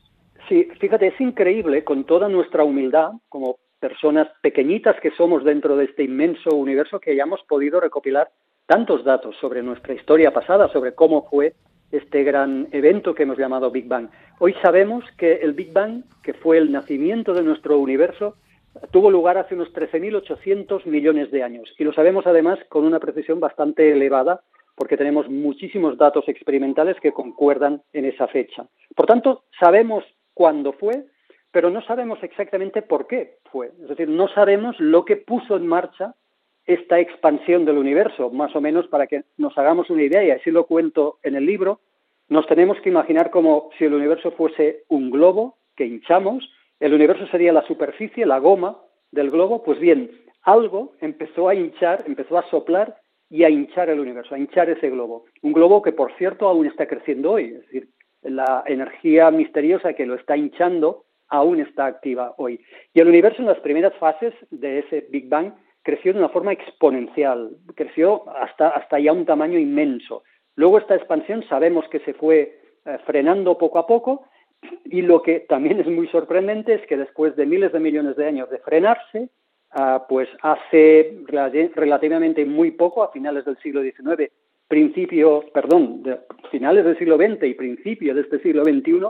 Sí, fíjate, es increíble con toda nuestra humildad, como personas pequeñitas que somos dentro de este inmenso universo, que hayamos podido recopilar tantos datos sobre nuestra historia pasada, sobre cómo fue este gran evento que hemos llamado Big Bang. Hoy sabemos que el Big Bang, que fue el nacimiento de nuestro universo, tuvo lugar hace unos 13.800 millones de años. Y lo sabemos además con una precisión bastante elevada, porque tenemos muchísimos datos experimentales que concuerdan en esa fecha. Por tanto, sabemos cuándo fue, pero no sabemos exactamente por qué fue. Es decir, no sabemos lo que puso en marcha esta expansión del universo, más o menos para que nos hagamos una idea, y así lo cuento en el libro, nos tenemos que imaginar como si el universo fuese un globo que hinchamos, el universo sería la superficie, la goma del globo, pues bien, algo empezó a hinchar, empezó a soplar y a hinchar el universo, a hinchar ese globo. Un globo que, por cierto, aún está creciendo hoy, es decir, la energía misteriosa que lo está hinchando aún está activa hoy. Y el universo en las primeras fases de ese Big Bang creció de una forma exponencial, creció hasta, hasta ya un tamaño inmenso. Luego esta expansión sabemos que se fue eh, frenando poco a poco y lo que también es muy sorprendente es que después de miles de millones de años de frenarse, ah, pues hace relativamente muy poco, a finales del siglo XIX, principio, perdón, finales del siglo XX y principio de este siglo XXI,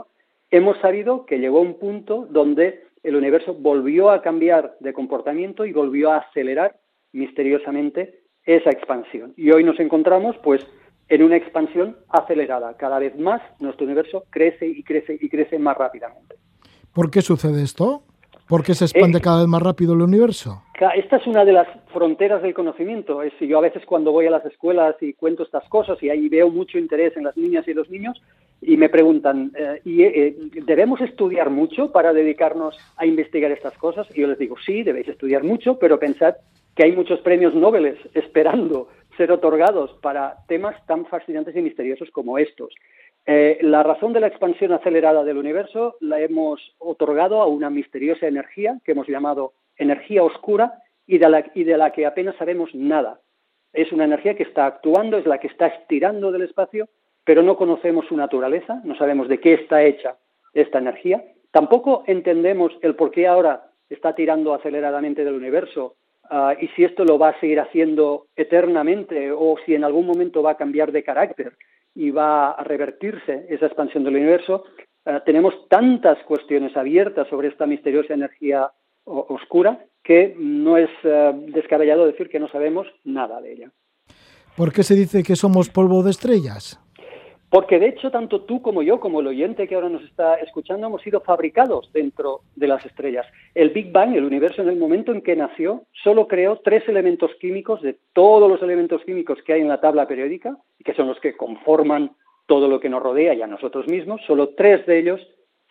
hemos sabido que llegó un punto donde el universo volvió a cambiar de comportamiento y volvió a acelerar misteriosamente esa expansión. Y hoy nos encontramos, pues, en una expansión acelerada. Cada vez más nuestro universo crece y crece y crece más rápidamente. ¿Por qué sucede esto? ¿Por qué se expande eh, cada vez más rápido el universo? Esta es una de las fronteras del conocimiento. Es, yo a veces cuando voy a las escuelas y cuento estas cosas y ahí veo mucho interés en las niñas y los niños, y me preguntan, eh, ¿y, eh, ¿debemos estudiar mucho para dedicarnos a investigar estas cosas? Y yo les digo, sí, debéis estudiar mucho, pero pensad que hay muchos premios Nobel esperando ser otorgados para temas tan fascinantes y misteriosos como estos. Eh, la razón de la expansión acelerada del universo la hemos otorgado a una misteriosa energía que hemos llamado energía oscura y de, la, y de la que apenas sabemos nada. Es una energía que está actuando, es la que está estirando del espacio pero no conocemos su naturaleza, no sabemos de qué está hecha esta energía. Tampoco entendemos el por qué ahora está tirando aceleradamente del universo ah, y si esto lo va a seguir haciendo eternamente o si en algún momento va a cambiar de carácter y va a revertirse esa expansión del universo. Ah, tenemos tantas cuestiones abiertas sobre esta misteriosa energía oscura que no es ah, descabellado decir que no sabemos nada de ella. ¿Por qué se dice que somos polvo de estrellas? Porque de hecho, tanto tú como yo, como el oyente que ahora nos está escuchando, hemos sido fabricados dentro de las estrellas. El Big Bang, el universo en el momento en que nació, solo creó tres elementos químicos de todos los elementos químicos que hay en la tabla periódica, que son los que conforman todo lo que nos rodea y a nosotros mismos. Solo tres de ellos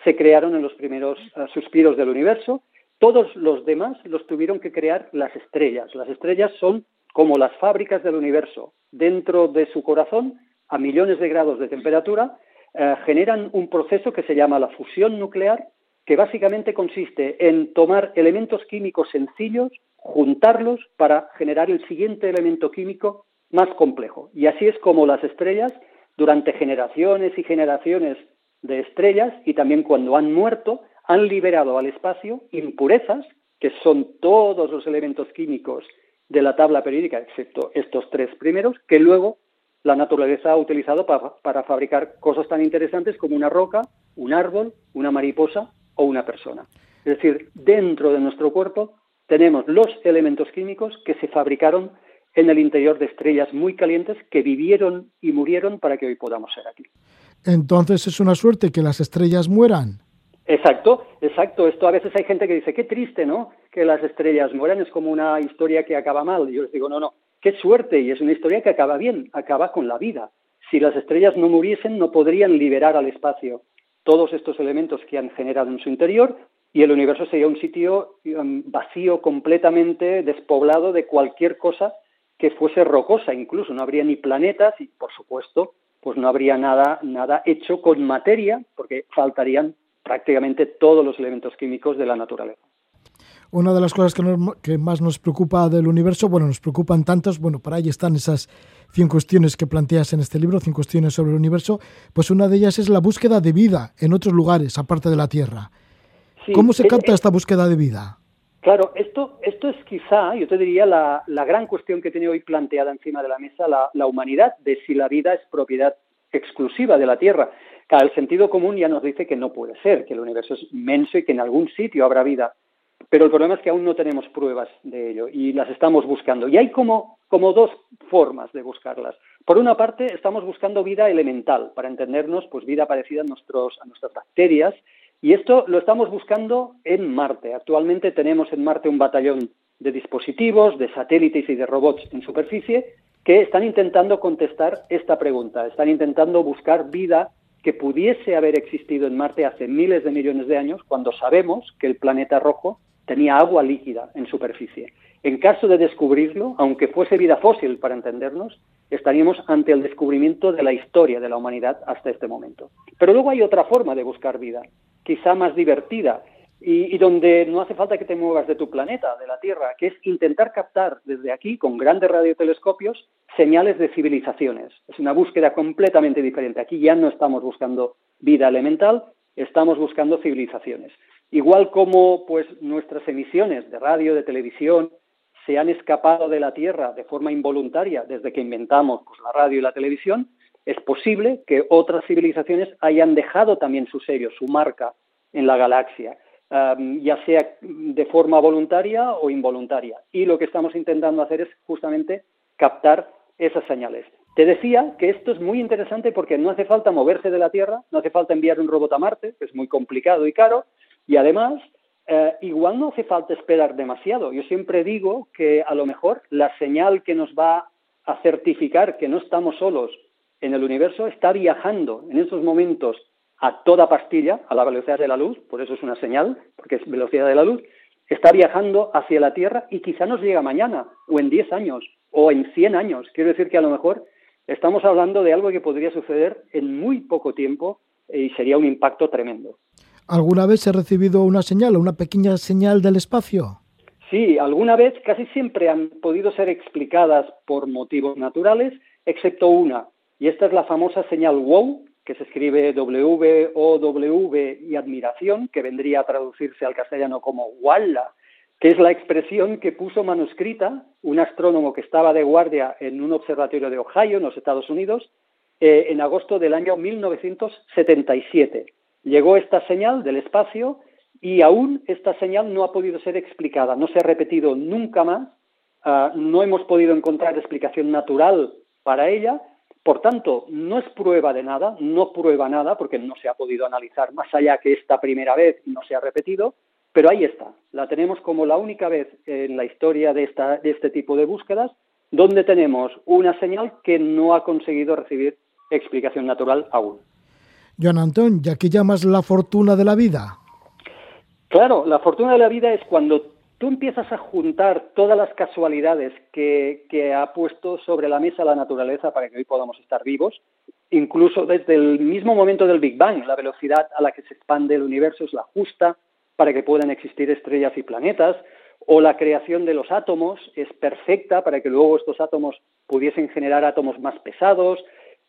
se crearon en los primeros eh, suspiros del universo. Todos los demás los tuvieron que crear las estrellas. Las estrellas son como las fábricas del universo. Dentro de su corazón a millones de grados de temperatura, eh, generan un proceso que se llama la fusión nuclear, que básicamente consiste en tomar elementos químicos sencillos, juntarlos para generar el siguiente elemento químico más complejo. Y así es como las estrellas, durante generaciones y generaciones de estrellas, y también cuando han muerto, han liberado al espacio impurezas, que son todos los elementos químicos de la tabla periódica, excepto estos tres primeros, que luego la naturaleza ha utilizado para, fabricar cosas tan interesantes como una roca, un árbol, una mariposa o una persona. Es decir, dentro de nuestro cuerpo tenemos los elementos químicos que se fabricaron en el interior de estrellas muy calientes que vivieron y murieron para que hoy podamos ser aquí. Entonces es una suerte que las estrellas mueran. Exacto, exacto. Esto a veces hay gente que dice, qué triste, ¿no? Que las estrellas mueran, es como una historia que acaba mal. Y yo les digo, no, no, Qué suerte, y es una historia que acaba bien, acaba con la vida. Si las estrellas no muriesen, no podrían liberar al espacio todos estos elementos que han generado en su interior y el universo sería un sitio um, vacío completamente, despoblado de cualquier cosa que fuese rocosa, incluso no habría ni planetas y, por supuesto, pues no habría nada, nada hecho con materia, porque faltarían prácticamente todos los elementos químicos de la naturaleza. Una de las cosas que, nos- que más nos preocupa del universo, bueno, nos preocupan tantos, bueno, para ahí están esas 100 cuestiones que planteas en este libro, 100 cuestiones sobre el universo, pues una de ellas es la búsqueda de vida en otros lugares, aparte de la Tierra. Sí, ¿Cómo se es- capta es- esta búsqueda de vida? Claro, esto, esto es quizá, yo te diría, la, la gran cuestión que tiene hoy planteada encima de la mesa la, la humanidad, de si la vida es propiedad exclusiva de la Tierra. Claro, el sentido común ya nos dice que no puede ser, que el universo es inmenso y que en algún sitio habrá vida. Pero el problema es que aún no tenemos pruebas de ello y las estamos buscando. Y hay como, como dos formas de buscarlas. Por una parte, estamos buscando vida elemental, para entendernos, pues vida parecida a, nuestros, a nuestras bacterias. Y esto lo estamos buscando en Marte. Actualmente tenemos en Marte un batallón de dispositivos, de satélites y de robots en superficie que están intentando contestar esta pregunta. Están intentando buscar vida que pudiese haber existido en Marte hace miles de millones de años, cuando sabemos que el planeta rojo tenía agua líquida en superficie. En caso de descubrirlo, aunque fuese vida fósil para entendernos, estaríamos ante el descubrimiento de la historia de la humanidad hasta este momento. Pero luego hay otra forma de buscar vida, quizá más divertida y, donde no hace falta que te muevas de tu planeta, de la Tierra, que es intentar captar desde aquí, con grandes radiotelescopios, señales de civilizaciones. Es una búsqueda completamente diferente. Aquí ya no estamos buscando vida elemental, estamos buscando civilizaciones. Igual como pues nuestras emisiones de radio, de televisión, se han escapado de la Tierra de forma involuntaria desde que inventamos pues, la radio y la televisión, es posible que otras civilizaciones hayan dejado también su sello, su marca en la galaxia, ya sea de forma voluntaria o involuntaria. Y lo que estamos intentando hacer es justamente captar esas señales. Te decía que esto es muy interesante porque no hace falta moverse de la Tierra, no hace falta enviar un robot a Marte, que es muy complicado y caro, y además eh, igual no hace falta esperar demasiado. Yo siempre digo que a lo mejor la señal que nos va a certificar que no estamos solos en el universo está viajando en estos momentos a toda pastilla, a la velocidad de la luz, por eso es una señal, porque es velocidad de la luz, está viajando hacia la Tierra y quizá nos llega mañana, o en 10 años, o en 100 años. Quiero decir que a lo mejor estamos hablando de algo que podría suceder en muy poco tiempo y sería un impacto tremendo. ¿Alguna vez ha recibido una señal, una pequeña señal del espacio? Sí, alguna vez casi siempre han podido ser explicadas por motivos naturales, excepto una, y esta es la famosa señal WOW, que se escribe W-O-W y admiración, que vendría a traducirse al castellano como Walla, que es la expresión que puso manuscrita un astrónomo que estaba de guardia en un observatorio de Ohio, en los Estados Unidos, eh, en agosto del año 1977. Llegó esta señal del espacio y aún esta señal no ha podido ser explicada, no se ha repetido nunca más, uh, no hemos podido encontrar explicación natural para ella, por tanto, no es prueba de nada, no prueba nada porque no se ha podido analizar más allá que esta primera vez y no se ha repetido, pero ahí está, la tenemos como la única vez en la historia de, esta, de este tipo de búsquedas donde tenemos una señal que no ha conseguido recibir explicación natural aún. Joan Antón, ¿ya que llamas la fortuna de la vida? Claro, la fortuna de la vida es cuando tú empiezas a juntar todas las casualidades que, que, ha puesto sobre la mesa la naturaleza para que hoy podamos estar vivos, incluso desde el mismo momento del Big Bang, la velocidad a la que se expande el universo es la justa para que puedan existir estrellas y planetas, o la creación de los átomos es perfecta para que luego estos átomos pudiesen generar átomos más pesados,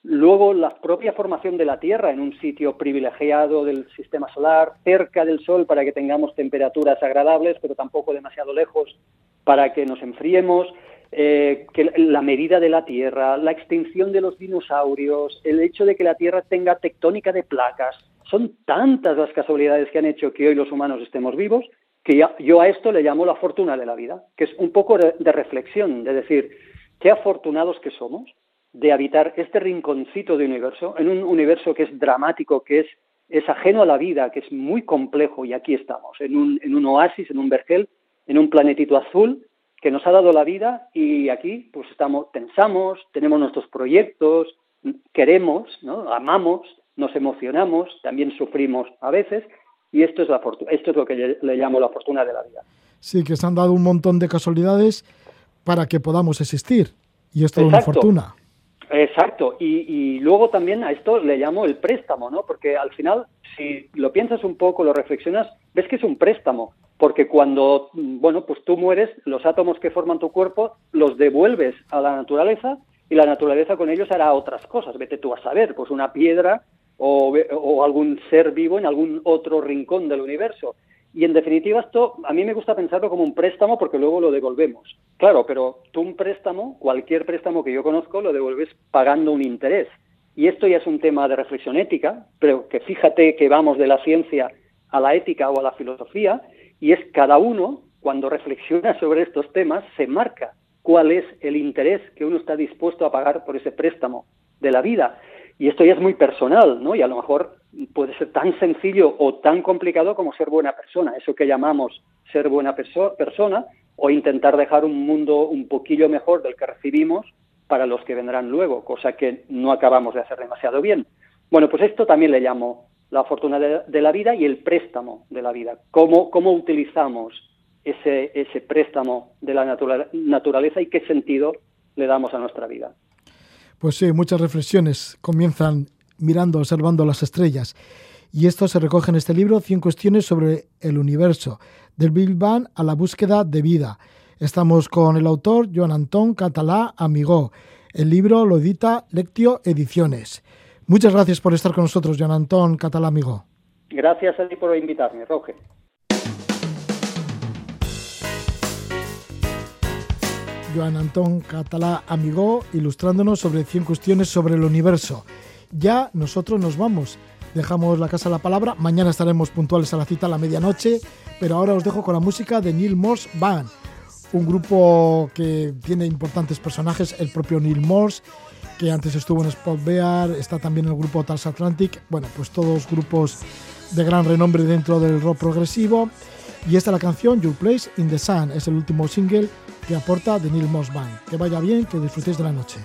Luego, la propia formación de la Tierra en un sitio privilegiado del sistema solar, cerca del Sol para que tengamos temperaturas agradables, pero tampoco demasiado lejos para que nos enfriemos, eh, que la medida de la Tierra, la extinción de los dinosaurios, el hecho de que la Tierra tenga tectónica de placas, son tantas las casualidades que han hecho que hoy los humanos estemos vivos que ya, yo a esto le llamo la fortuna de la vida, que es un poco de, reflexión, de decir, qué afortunados que somos de habitar este rinconcito de universo, en un universo que es dramático, que es, es ajeno a la vida, que es muy complejo, y aquí estamos, en un, en un oasis, en un vergel, en un planetito azul que nos ha dado la vida y aquí pues estamos, pensamos, tenemos nuestros proyectos, queremos, ¿no? amamos, nos emocionamos, también sufrimos a veces, y esto es, la esto es lo que le, le llamo la fortuna de la vida. Sí, que se han dado un montón de casualidades para que podamos existir, y esto es una fortuna. Exacto, y, y, luego también a esto le llamo el préstamo, ¿no? Porque al final, si lo piensas un poco, lo reflexionas, ves que es un préstamo, porque cuando, bueno, pues tú mueres, los átomos que forman tu cuerpo los devuelves a la naturaleza y la naturaleza con ellos hará otras cosas, vete tú a saber, pues una piedra o, o algún ser vivo en algún otro rincón del universo. Y en definitiva esto a mí me gusta pensarlo como un préstamo porque luego lo devolvemos. Claro, pero tú un préstamo, cualquier préstamo que yo conozco, lo devuelves pagando un interés. Y esto ya es un tema de reflexión ética, pero que fíjate que vamos de la ciencia a la ética o a la filosofía, y es cada uno, cuando reflexiona sobre estos temas, se marca cuál es el interés que uno está dispuesto a pagar por ese préstamo de la vida. Y esto ya es muy personal, ¿no? Y a lo mejor puede ser tan sencillo o tan complicado como ser buena persona, eso que llamamos ser buena perso persona, o intentar dejar un mundo un poquillo mejor del que recibimos para los que vendrán luego, cosa que no acabamos de hacer demasiado bien. Bueno, pues esto también le llamo la fortuna de, la vida y el préstamo de la vida. ¿Cómo, cómo utilizamos ese, ese préstamo de la natura naturaleza y qué sentido le damos a nuestra vida? Pues sí, muchas reflexiones comienzan mirando, observando las estrellas. Y esto se recoge en este libro, 100 cuestiones sobre el universo, del Big Bang a la búsqueda de vida. Estamos con el autor Joan Antón Catalá Amigó. El libro lo edita Lectio Ediciones. Muchas gracias por estar con nosotros, Joan Antón Catalá Amigó. Gracias a ti por invitarme, Roge. Joan Antón Catalá Amigó, ilustrándonos sobre 100 cuestiones sobre el universo. Ya nosotros nos vamos. Dejamos la casa a la palabra. Mañana estaremos puntuales a la cita a la medianoche. Pero ahora os dejo con la música de Neil Morse Band. Un grupo que tiene importantes personajes. El propio Neil Morse, que antes estuvo en Spot Bear. Está también el grupo Tals Atlantic. Bueno, pues todos grupos de gran renombre dentro del rock progresivo. Y esta es la canción Your Place in the Sun. Es el último single que aporta de Neil Morse Band. Que vaya bien, que disfrutéis de la noche.